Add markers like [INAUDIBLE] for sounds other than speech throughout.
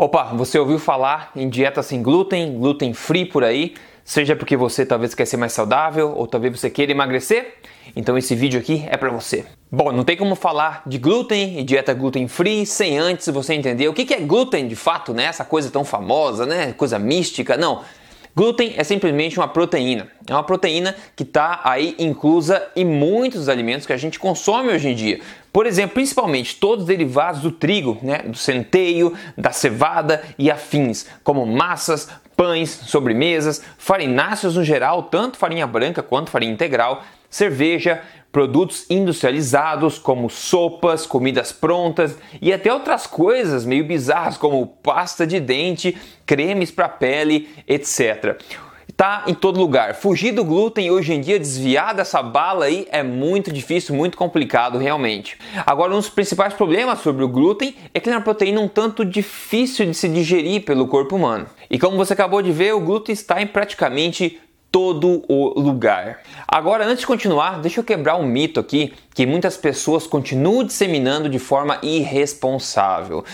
Opa, você ouviu falar em dieta sem glúten, glúten free por aí? Seja porque você talvez quer ser mais saudável ou talvez você queira emagrecer? Então esse vídeo aqui é para você. Bom, não tem como falar de glúten e dieta gluten free sem antes você entender o que é glúten de fato, né? Essa coisa tão famosa, né? Coisa mística. Não. Glúten é simplesmente uma proteína. É uma proteína que está aí inclusa em muitos alimentos que a gente consome hoje em dia. Por exemplo, principalmente todos os derivados do trigo, né, do centeio, da cevada e afins, como massas, pães, sobremesas, farináceos no geral, tanto farinha branca quanto farinha integral, cerveja, produtos industrializados como sopas, comidas prontas e até outras coisas meio bizarras como pasta de dente, cremes para pele, etc. Tá em todo lugar. Fugir do glúten hoje em dia, desviar dessa bala aí é muito difícil, muito complicado realmente. Agora, um dos principais problemas sobre o glúten é que ele é uma proteína um tanto difícil de se digerir pelo corpo humano. E como você acabou de ver, o glúten está em praticamente todo o lugar. Agora, antes de continuar, deixa eu quebrar um mito aqui que muitas pessoas continuam disseminando de forma irresponsável.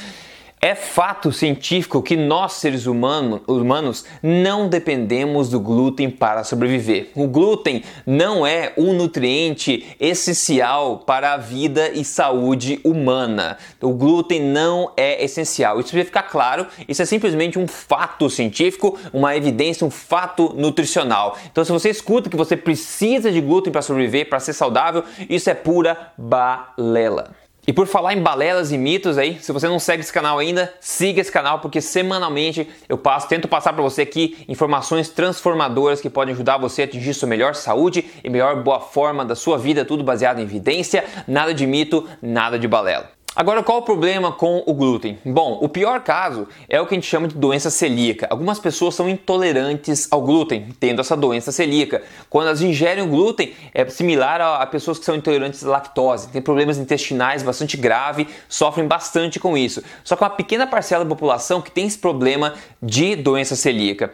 É fato científico que nós, seres humano, humanos, não dependemos do glúten para sobreviver. O glúten não é um nutriente essencial para a vida e saúde humana. O glúten não é essencial. Isso precisa ficar claro. Isso é simplesmente um fato científico, uma evidência, um fato nutricional. Então, se você escuta que você precisa de glúten para sobreviver, para ser saudável, isso é pura balela. E por falar em balelas e mitos aí, se você não segue esse canal ainda, siga esse canal porque semanalmente eu passo, tento passar para você aqui informações transformadoras que podem ajudar você a atingir sua melhor saúde e melhor boa forma da sua vida, tudo baseado em evidência, nada de mito, nada de balela. Agora, qual o problema com o glúten? Bom, o pior caso é o que a gente chama de doença celíaca. Algumas pessoas são intolerantes ao glúten, tendo essa doença celíaca. Quando elas ingerem o glúten, é similar a, pessoas que são intolerantes à lactose, tem problemas intestinais bastante graves, sofrem bastante com isso. Só que uma pequena parcela da população que tem esse problema de doença celíaca.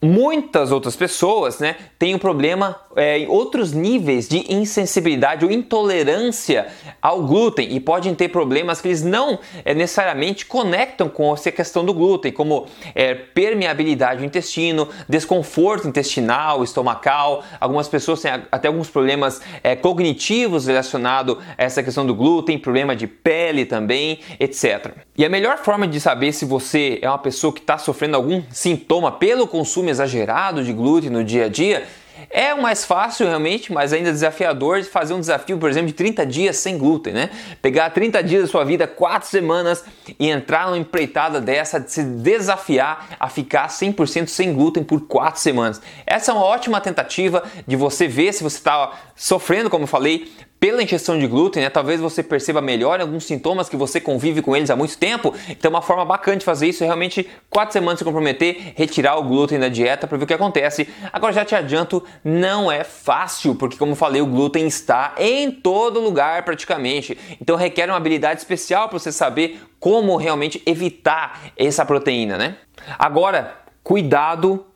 Muitas outras pessoas né, têm um problema é, em outros níveis de insensibilidade ou intolerância ao glúten e podem ter problemas que eles não é, necessariamente conectam com essa questão do glúten, como é, permeabilidade do intestino, desconforto intestinal, estomacal. Algumas pessoas têm até alguns problemas é, cognitivos relacionados a essa questão do glúten, problema de pele também, etc. E a melhor forma de saber se você é uma pessoa que está sofrendo algum sintoma pelo consumo exagerado de glúten no dia a dia, é o mais fácil realmente, mas ainda desafiador de fazer um desafio, por exemplo, de 30 dias sem glúten, né? Pegar 30 dias da sua vida, 4 semanas e entrar numa empreitada dessa, de se desafiar a ficar 100% sem glúten por 4 semanas. Essa é uma ótima tentativa de você ver se você está sofrendo, como eu falei, pela ingestão de glúten, né, talvez você perceba melhor alguns sintomas que você convive com eles há muito tempo. Então, uma forma bacana de fazer isso é realmente quatro semanas se comprometer, retirar o glúten da dieta para ver o que acontece. Agora, já te adianto, não é fácil, porque, como falei, o glúten está em todo lugar praticamente. Então, requer uma habilidade especial para você saber como realmente evitar essa proteína, né? Agora, cuidado,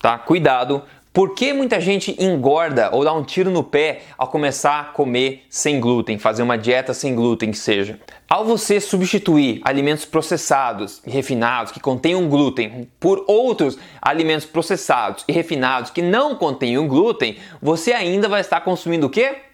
tá? Cuidado por que muita gente engorda ou dá um tiro no pé ao começar a comer sem glúten, fazer uma dieta sem glúten que seja? Ao você substituir alimentos processados e refinados que contenham glúten por outros alimentos processados e refinados que não contenham glúten, você ainda vai estar consumindo o quê?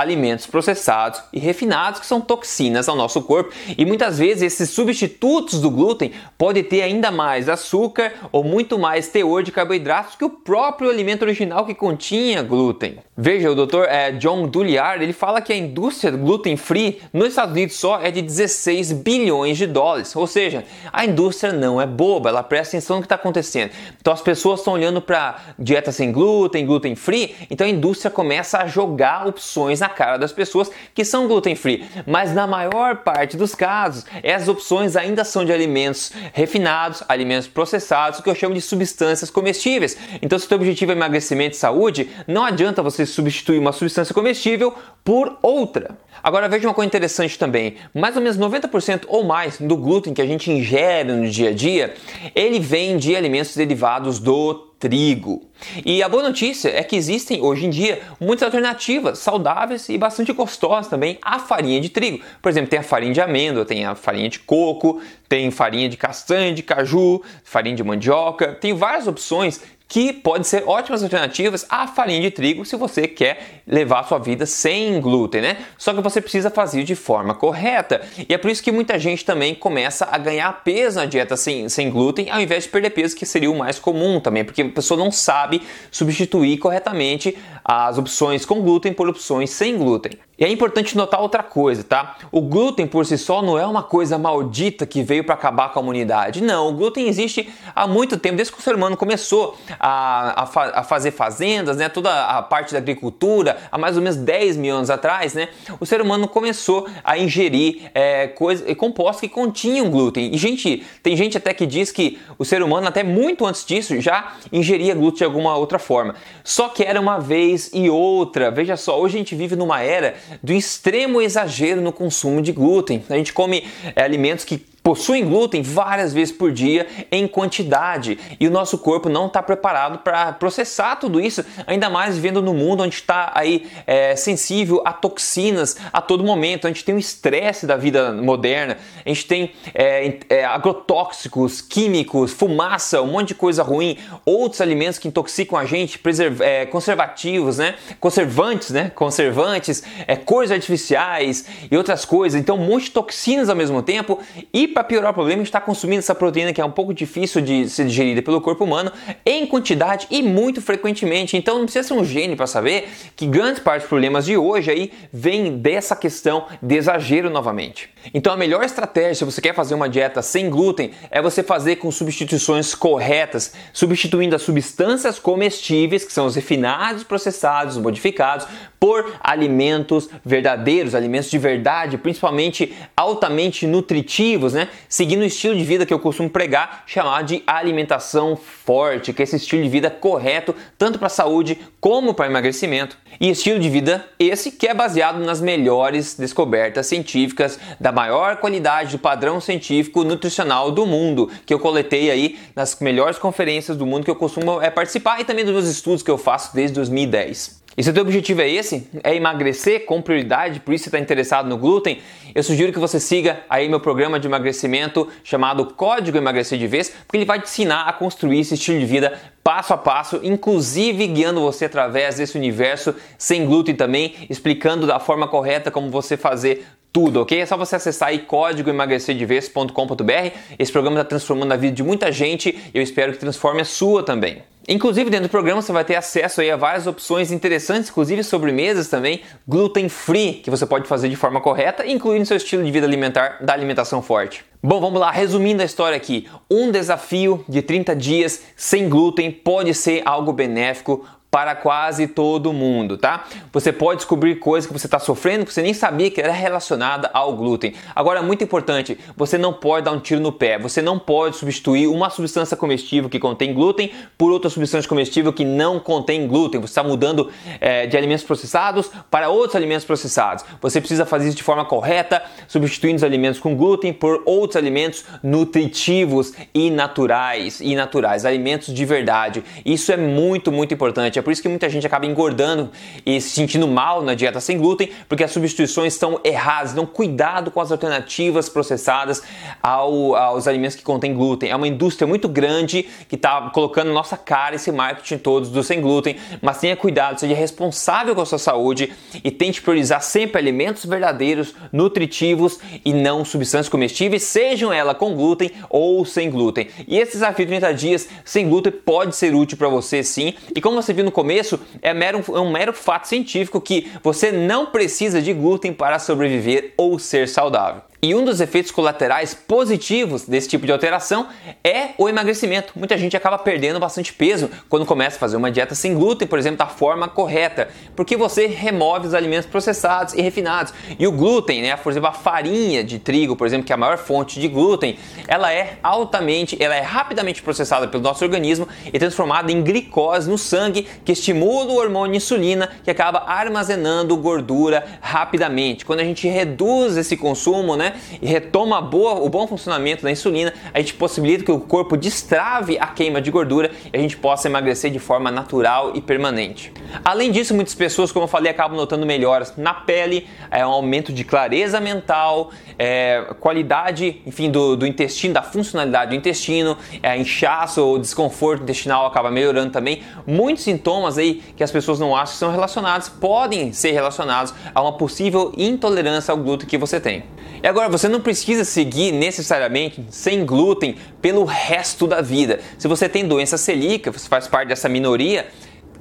Alimentos processados e refinados que são toxinas ao nosso corpo e muitas vezes esses substitutos do glúten podem ter ainda mais açúcar ou muito mais teor de carboidratos que o próprio alimento original que continha glúten. Veja, o Dr. É, John Duliard ele fala que a indústria gluten free nos Estados Unidos só é de 16 bilhões de dólares, ou seja, a indústria não é boba, ela presta atenção no que está acontecendo. Então as pessoas estão olhando para dieta sem glúten, gluten free, então a indústria começa a jogar opções na cara das pessoas que são gluten free, mas na maior parte dos casos, essas opções ainda são de alimentos refinados, alimentos processados, que eu chamo de substâncias comestíveis. Então, se o teu objetivo é emagrecimento e saúde, não adianta você substituir uma substância comestível por outra. Agora veja uma coisa interessante também, mais ou menos 90% ou mais do glúten que a gente ingere no dia a dia, ele vem de alimentos derivados do trigo. E a boa notícia é que existem hoje em dia muitas alternativas saudáveis e bastante gostosas também à farinha de trigo. Por exemplo, tem a farinha de amêndoa, tem a farinha de coco, tem farinha de castanha, de caju, farinha de mandioca, tem várias opções que podem ser ótimas alternativas à farinha de trigo se você quer levar a sua vida sem glúten, né? Só que você precisa fazer de forma correta. E é por isso que muita gente também começa a ganhar peso na dieta sem, sem glúten, ao invés de perder peso, que seria o mais comum também, porque a pessoa não sabe substituir corretamente as opções com glúten por opções sem glúten. E é importante notar outra coisa, tá? O glúten por si só não é uma coisa maldita que veio para acabar com a humanidade. Não, o glúten existe há muito tempo, desde que o ser humano começou a, a, fa a fazer fazendas, né? Toda a parte da agricultura, há mais ou menos 10 mil anos atrás, né? O ser humano começou a ingerir é, coisa, compostos que continham glúten. E, gente, tem gente até que diz que o ser humano, até muito antes disso, já ingeria glúten de alguma outra forma. Só que era uma vez e outra. Veja só, hoje a gente vive numa era do extremo exagero no consumo de glúten. A gente come é, alimentos que possuem glúten várias vezes por dia em quantidade e o nosso corpo não está preparado para processar tudo isso, ainda mais vivendo no mundo onde está aí é, sensível a toxinas a todo momento. A gente tem o estresse da vida moderna, a gente tem é, é, agrotóxicos, químicos, fumaça, um monte de coisa ruim, outros alimentos que intoxicam a gente, é, conservativos, né? Conservantes, né? Conservantes, é, cores artificiais e outras coisas. Então, um monte de toxinas ao mesmo tempo e para piorar o problema, está consumindo essa proteína que é um pouco difícil de ser digerida pelo corpo humano em quantidade e muito frequentemente. Então não precisa ser um gênio para saber que grande parte dos problemas de hoje aí vem dessa questão de exagero novamente. Então a melhor estratégia se você quer fazer uma dieta sem glúten é você fazer com substituições corretas, substituindo as substâncias comestíveis, que são os refinados, processados, modificados, por alimentos verdadeiros, alimentos de verdade, principalmente altamente nutritivos, né? Seguindo o estilo de vida que eu costumo pregar, chamado de alimentação forte, que é esse estilo de vida correto tanto para saúde como para emagrecimento. E estilo de vida esse que é baseado nas melhores descobertas científicas da maior qualidade do padrão científico nutricional do mundo, que eu coletei aí nas melhores conferências do mundo que eu costumo é, participar e também dos meus estudos que eu faço desde 2010. E se o teu objetivo é esse, é emagrecer com prioridade, por isso você está interessado no glúten, eu sugiro que você siga aí meu programa de emagrecimento chamado Código Emagrecer de Vez, porque ele vai te ensinar a construir esse estilo de vida passo a passo, inclusive guiando você através desse universo sem glúten também, explicando da forma correta como você fazer tudo, ok? É só você acessar aí códigoemagrecerdevez.com.br. Esse programa está transformando a vida de muita gente e eu espero que transforme a sua também. Inclusive dentro do programa você vai ter acesso a várias opções interessantes, inclusive sobremesas também gluten free que você pode fazer de forma correta, incluindo seu estilo de vida alimentar da alimentação forte. Bom, vamos lá, resumindo a história aqui. Um desafio de 30 dias sem glúten pode ser algo benéfico para quase todo mundo, tá? Você pode descobrir coisas que você está sofrendo que você nem sabia que era relacionada ao glúten. Agora, muito importante, você não pode dar um tiro no pé. Você não pode substituir uma substância comestível que contém glúten por outra substância comestível que não contém glúten. Você está mudando é, de alimentos processados para outros alimentos processados. Você precisa fazer isso de forma correta, substituindo os alimentos com glúten por outros alimentos nutritivos e naturais, e naturais, alimentos de verdade. Isso é muito, muito importante. É por isso que muita gente acaba engordando e se sentindo mal na dieta sem glúten, porque as substituições estão erradas. Então, cuidado com as alternativas processadas ao, aos alimentos que contêm glúten. É uma indústria muito grande que está colocando nossa cara esse marketing todos do sem glúten, mas tenha cuidado, seja responsável com a sua saúde e tente priorizar sempre alimentos verdadeiros, nutritivos e não substâncias comestíveis, sejam elas com glúten ou sem glúten. E esse desafio de 30 dias sem glúten pode ser útil para você sim. E como você viu no no começo, é, mero, é um mero fato científico que você não precisa de glúten para sobreviver ou ser saudável. E um dos efeitos colaterais positivos desse tipo de alteração é o emagrecimento. Muita gente acaba perdendo bastante peso quando começa a fazer uma dieta sem glúten, por exemplo, da forma correta, porque você remove os alimentos processados e refinados. E o glúten, né, por exemplo, a farinha de trigo, por exemplo, que é a maior fonte de glúten, ela é altamente, ela é rapidamente processada pelo nosso organismo e transformada em glicose no sangue, que estimula o hormônio insulina, que acaba armazenando gordura rapidamente. Quando a gente reduz esse consumo, né, E retoma boa, o bom funcionamento da insulina, a gente possibilita que o corpo destrave a queima de gordura e a gente possa emagrecer de forma natural e permanente. Além disso, muitas pessoas, como eu falei, acabam notando melhoras na pele, é, um aumento de clareza mental, é, qualidade, enfim, do, do, intestino, da funcionalidade do intestino, é, inchaço ou desconforto intestinal acaba melhorando também. Muitos sintomas aí que as pessoas não acham que são relacionados podem ser relacionados a uma possível intolerância ao glúten que você tem. E agora, você não precisa seguir necessariamente sem glúten pelo resto da vida. Se você tem doença celíaca, você faz parte dessa minoria,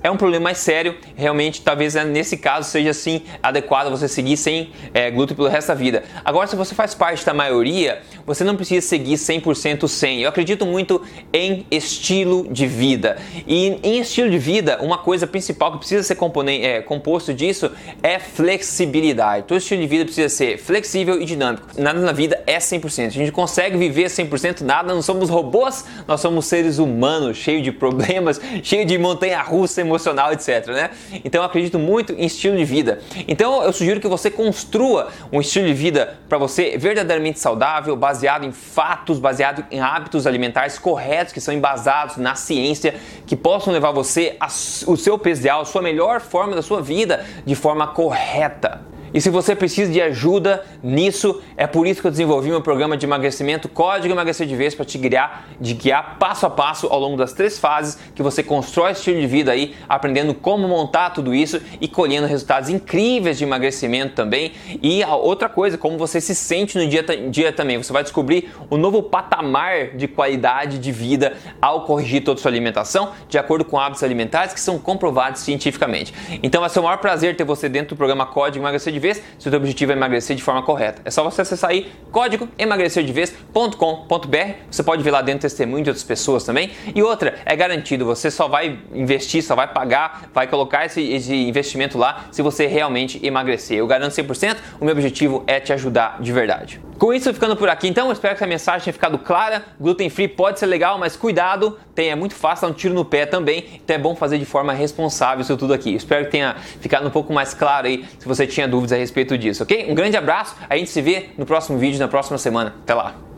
é um problema mais sério, realmente talvez né, nesse caso seja assim adequado você seguir sem é, glúten pelo resto da vida. Agora, se você faz parte da maioria, você não precisa seguir 100% sem. Eu acredito muito em estilo de vida. E em estilo de vida, uma coisa principal que precisa ser é, composto disso é flexibilidade. Todo estilo de vida precisa ser flexível e dinâmico. Nada na vida é 100%. A gente consegue viver 100% nada, não somos robôs, nós somos seres humanos, cheios de problemas, [LAUGHS] cheios de montanha-russa emocional, etc. Né? Então eu acredito muito em estilo de vida. Então eu sugiro que você construa um estilo de vida para você verdadeiramente saudável, baseado em fatos, baseado em hábitos alimentares corretos, que são embasados na ciência, que possam levar você ao seu peso ideal, a sua melhor forma da sua vida de forma correta. E se você precisa de ajuda nisso, é por isso que eu desenvolvi meu programa de emagrecimento Código Emagrecer de Vez para te guiar, de guiar passo a passo ao longo das três fases que você constrói estilo de vida aí, aprendendo como montar tudo isso e colhendo resultados incríveis de emagrecimento também. E a outra coisa, como você se sente no dia, dia também. Você vai descobrir o um novo patamar de qualidade de vida ao corrigir toda a sua alimentação de acordo com hábitos alimentares que são comprovados cientificamente. Então vai ser o maior prazer ter você dentro do programa Código Emagrecer de de vez se o teu objetivo é emagrecer de forma correta. É só você acessar aí código emagrecerdevez.com.br. Você pode ver lá dentro testemunho de outras pessoas também. E outra, é garantido, você só vai investir, só vai pagar, vai colocar esse, esse investimento lá se você realmente emagrecer. Eu garanto 100%, o meu objetivo é te ajudar de verdade. Com isso, ficando por aqui, então, espero que a mensagem tenha ficado clara. Gluten free pode ser legal, mas cuidado, tem, é muito fácil dar um tiro no pé também, então é bom fazer de forma responsável isso tudo aqui. Espero que tenha ficado um pouco mais claro aí se você tinha dúvidas a respeito disso, ok? Um grande abraço, a gente se vê no próximo vídeo, na próxima semana. Até lá!